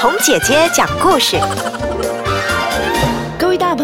红姐姐讲故事。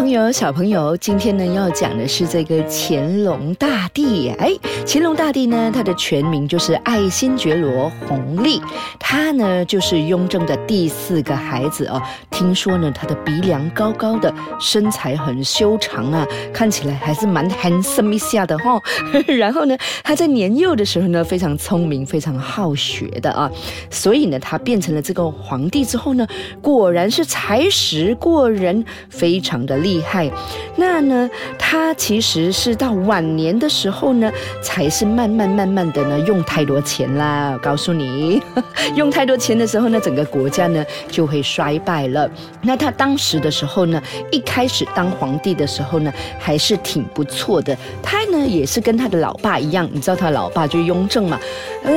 有、小朋友，今天呢要讲的是这个乾隆大帝。哎，乾隆大帝呢，他的全名就是爱新觉罗弘历，他呢就是雍正的第四个孩子哦。听说呢，他的鼻梁高高的，身材很修长啊，看起来还是蛮 handsome 一下的哈。然后呢，他在年幼的时候呢，非常聪明，非常好学的啊。所以呢，他变成了这个皇帝之后呢，果然是才识过人，非常。的厉厉害，那呢？他其实是到晚年的时候呢，才是慢慢慢慢的呢，用太多钱啦。告诉你，用太多钱的时候呢，整个国家呢就会衰败了。那他当时的时候呢，一开始当皇帝的时候呢，还是挺不错的。他呢也是跟他的老爸一样，你知道他老爸就是雍正嘛。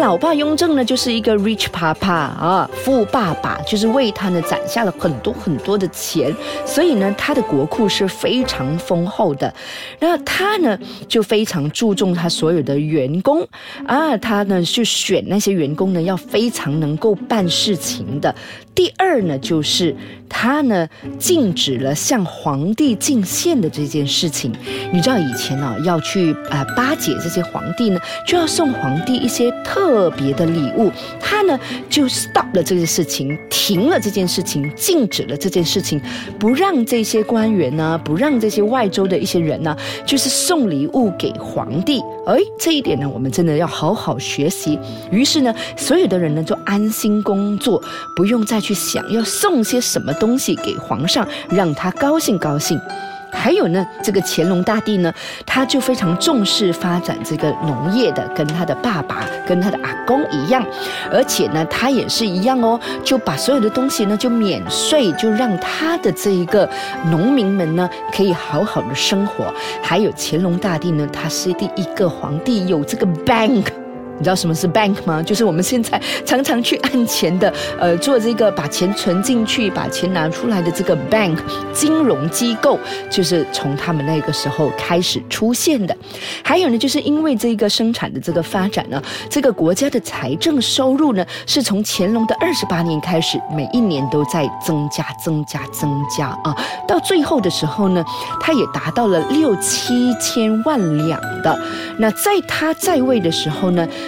老爸雍正呢就是一个 rich 爸爸啊，富爸爸，就是为他呢攒下了很多很多的钱，所以呢他的。国库是非常丰厚的，那他呢就非常注重他所有的员工啊，他呢去选那些员工呢要非常能够办事情的。第二呢就是他呢禁止了向皇帝进献的这件事情。你知道以前呢要去啊巴结这些皇帝呢，就要送皇帝一些特别的礼物，他呢就 stop 了这件事情，停了这件事情，禁止了这件事情，不让这些官。员，不让这些外州的一些人呢，就是送礼物给皇帝。哎，这一点呢，我们真的要好好学习。于是呢，所有的人呢，就安心工作，不用再去想要送些什么东西给皇上，让他高兴高兴。还有呢，这个乾隆大帝呢，他就非常重视发展这个农业的，跟他的爸爸、跟他的阿公一样，而且呢，他也是一样哦，就把所有的东西呢就免税，就让他的这一个农民们呢可以好好的生活。还有乾隆大帝呢，他是第一个皇帝有这个 bank。你知道什么是 bank 吗？就是我们现在常常去按钱的，呃，做这个把钱存进去、把钱拿出来的这个 bank 金融机构，就是从他们那个时候开始出现的。还有呢，就是因为这个生产的这个发展呢，这个国家的财政收入呢，是从乾隆的二十八年开始，每一年都在增加、增加、增加啊，到最后的时候呢，它也达到了六七千万两的。那在他在位的时候呢？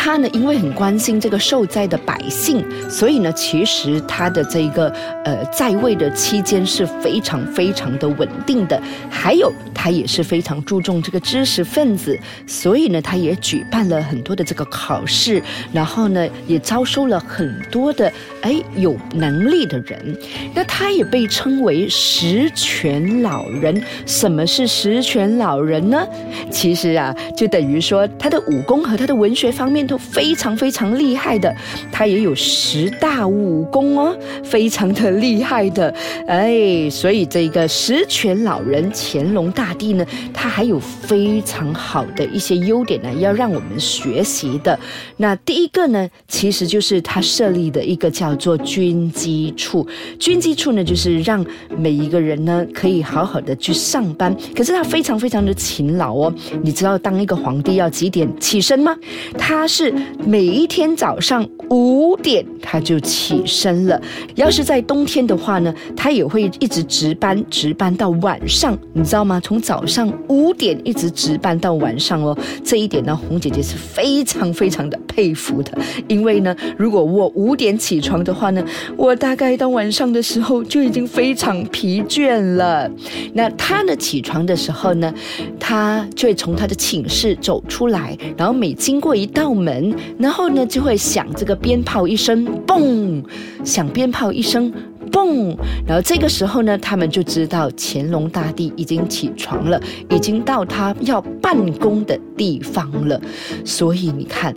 他呢，因为很关心这个受灾的百姓，所以呢，其实他的这个呃在位的期间是非常非常的稳定的。还有，他也是非常注重这个知识分子，所以呢，他也举办了很多的这个考试，然后呢，也招收了很多的哎有能力的人。那他也被称为十全老人。什么是十全老人呢？其实啊，就等于说他的武功和他的文学方面。都非常非常厉害的，他也有十大武功哦，非常的厉害的，哎，所以这个十全老人乾隆大帝呢，他还有非常好的一些优点呢，要让我们学习的。那第一个呢，其实就是他设立的一个叫做军机处，军机处呢，就是让每一个人呢可以好好的去上班。可是他非常非常的勤劳哦，你知道当一个皇帝要几点起身吗？他是。每一天早上五点他就起身了。要是在冬天的话呢，他也会一直值班，值班到晚上，你知道吗？从早上五点一直值班到晚上哦。这一点呢，红姐姐是非常非常的佩服的。因为呢，如果我五点起床的话呢，我大概到晚上的时候就已经非常疲倦了。那他呢，起床的时候呢，他就会从他的寝室走出来，然后每经过一道门。门，然后呢，就会响这个鞭炮一声，嘣，响鞭炮一声。嘣！然后这个时候呢，他们就知道乾隆大帝已经起床了，已经到他要办公的地方了。所以你看，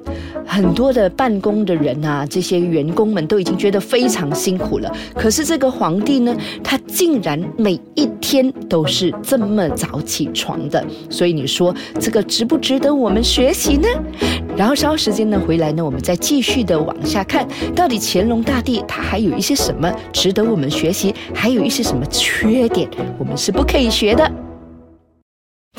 很多的办公的人啊，这些员工们都已经觉得非常辛苦了。可是这个皇帝呢，他竟然每一天都是这么早起床的。所以你说这个值不值得我们学习呢？然后稍后时间呢回来呢，我们再继续的往下看，到底乾隆大帝他还有一些什么值得。我们学习还有一些什么缺点，我们是不可以学的。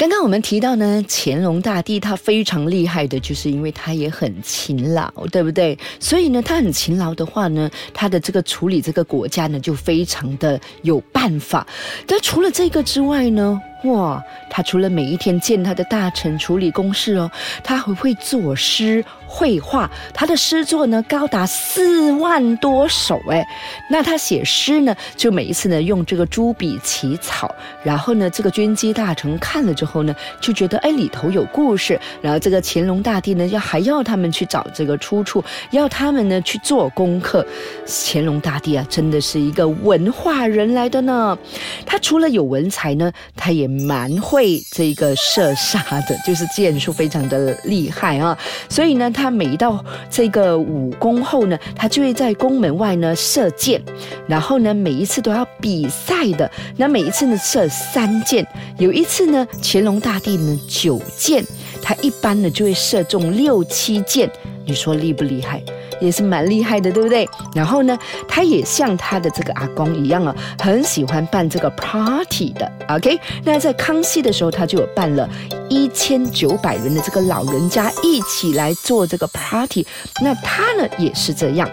刚刚我们提到呢，乾隆大帝他非常厉害的，就是因为他也很勤劳，对不对？所以呢，他很勤劳的话呢，他的这个处理这个国家呢，就非常的有办法。但除了这个之外呢？哇，他除了每一天见他的大臣处理公事哦，他还会作诗绘画。他的诗作呢高达四万多首哎。那他写诗呢，就每一次呢用这个朱笔起草，然后呢这个军机大臣看了之后呢，就觉得哎里头有故事，然后这个乾隆大帝呢要还要他们去找这个出处，要他们呢去做功课。乾隆大帝啊，真的是一个文化人来的呢。他除了有文采呢，他也。蛮会这个射杀的，就是箭术非常的厉害啊，所以呢，他每到这个武功后呢，他就会在宫门外呢射箭，然后呢，每一次都要比赛的，那每一次呢射三箭，有一次呢，乾隆大帝呢九箭，他一般呢就会射中六七箭，你说厉不厉害？也是蛮厉害的，对不对？然后呢，他也像他的这个阿公一样啊，很喜欢办这个 party 的。OK，那在康熙的时候，他就有办了一千九百人的这个老人家一起来做这个 party。那他呢也是这样，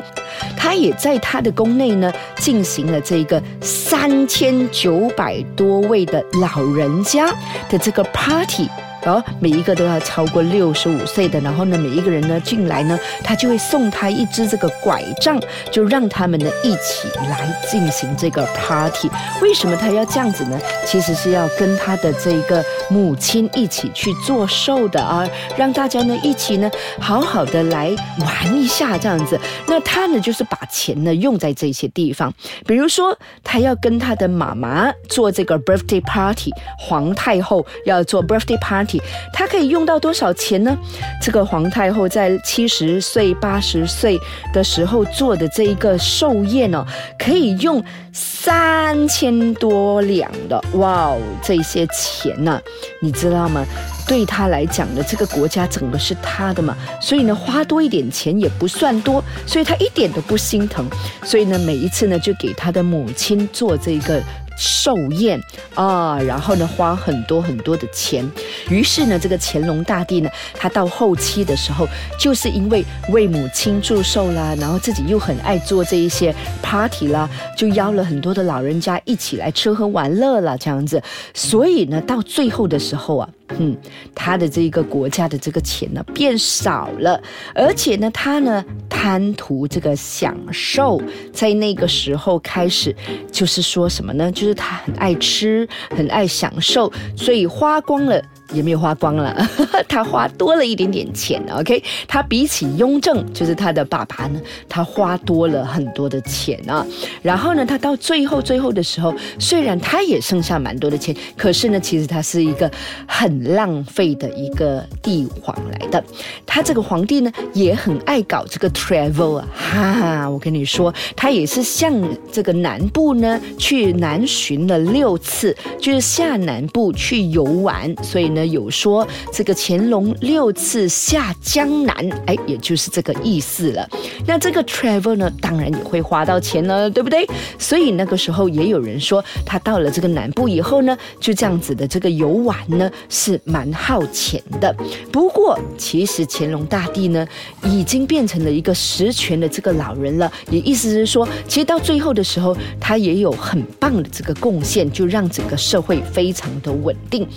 他也在他的宫内呢进行了这个三千九百多位的老人家的这个 party。然后每一个都要超过六十五岁的，然后呢，每一个人呢进来呢，他就会送他一支这个拐杖，就让他们呢一起来进行这个 party。为什么他要这样子呢？其实是要跟他的这个母亲一起去做寿的啊，让大家呢一起呢好好的来玩一下这样子。那他呢就是把钱呢用在这些地方，比如说他要跟他的妈妈做这个 birthday party，皇太后要做 birthday party。他可以用到多少钱呢？这个皇太后在七十岁、八十岁的时候做的这一个寿宴哦，可以用三千多两的哇，这些钱呢，你知道吗？对他来讲呢，这个国家整个是他的嘛，所以呢，花多一点钱也不算多，所以他一点都不心疼，所以呢，每一次呢，就给他的母亲做这个。寿宴啊，然后呢，花很多很多的钱。于是呢，这个乾隆大帝呢，他到后期的时候，就是因为为母亲祝寿啦，然后自己又很爱做这一些 party 啦，就邀了很多的老人家一起来吃喝玩乐了，这样子。所以呢，到最后的时候啊。嗯，他的这个国家的这个钱呢变少了，而且呢，他呢贪图这个享受，在那个时候开始，就是说什么呢？就是他很爱吃，很爱享受，所以花光了。也没有花光了，他花多了一点点钱。OK，他比起雍正，就是他的爸爸呢，他花多了很多的钱啊。然后呢，他到最后最后的时候，虽然他也剩下蛮多的钱，可是呢，其实他是一个很浪费的一个帝皇来的。他这个皇帝呢，也很爱搞这个 travel 啊，哈，我跟你说，他也是向这个南部呢去南巡了六次，就是下南部去游玩，所以呢。有说这个乾隆六次下江南，哎，也就是这个意思了。那这个 travel 呢，当然也会花到钱了，对不对？所以那个时候也有人说，他到了这个南部以后呢，就这样子的这个游玩呢，是蛮耗钱的。不过，其实乾隆大帝呢，已经变成了一个实权的这个老人了，也意思是说，其实到最后的时候，他也有很棒的这个贡献，就让整个社会非常的稳定。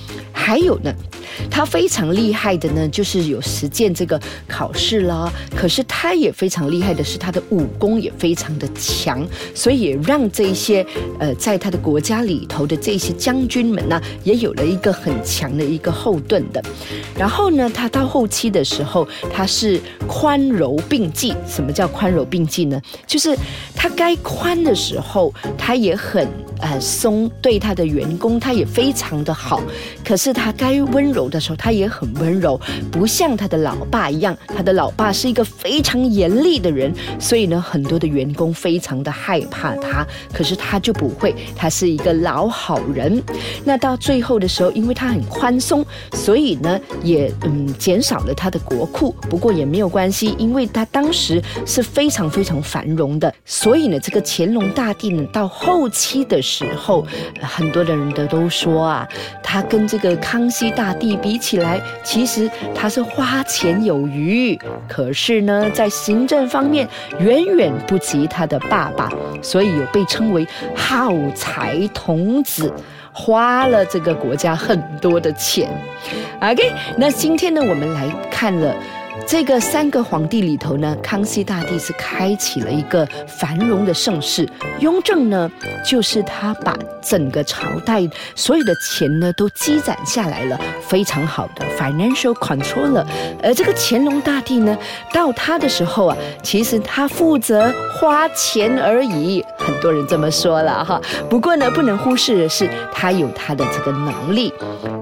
还有呢。他非常厉害的呢，就是有实践这个考试啦。可是他也非常厉害的是，他的武功也非常的强，所以也让这些呃，在他的国家里头的这些将军们呢，也有了一个很强的一个后盾的。然后呢，他到后期的时候，他是宽柔并济。什么叫宽柔并济呢？就是他该宽的时候，他也很。呃，松对他的员工，他也非常的好。可是他该温柔的时候，他也很温柔，不像他的老爸一样。他的老爸是一个非常严厉的人，所以呢，很多的员工非常的害怕他。可是他就不会，他是一个老好人。那到最后的时候，因为他很宽松，所以呢，也嗯减少了他的国库。不过也没有关系，因为他当时是非常非常繁荣的。所以呢，这个乾隆大帝呢，到后期的时候，很多的人都都说啊，他跟这个康熙大帝比起来，其实他是花钱有余，可是呢，在行政方面远远不及他的爸爸，所以有被称为耗财童子，花了这个国家很多的钱。OK，那今天呢，我们来看了。这个三个皇帝里头呢，康熙大帝是开启了一个繁荣的盛世。雍正呢，就是他把整个朝代所有的钱呢都积攒下来了，非常好的 financial control。而这个乾隆大帝呢，到他的时候啊，其实他负责花钱而已，很多人这么说了哈。不过呢，不能忽视的是，他有他的这个能力，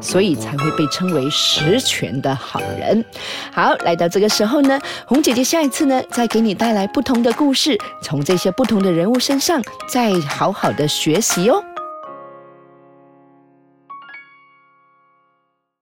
所以才会被称为实权的好人。好，来到。这个时候呢，红姐姐下一次呢，再给你带来不同的故事，从这些不同的人物身上，再好好的学习哦。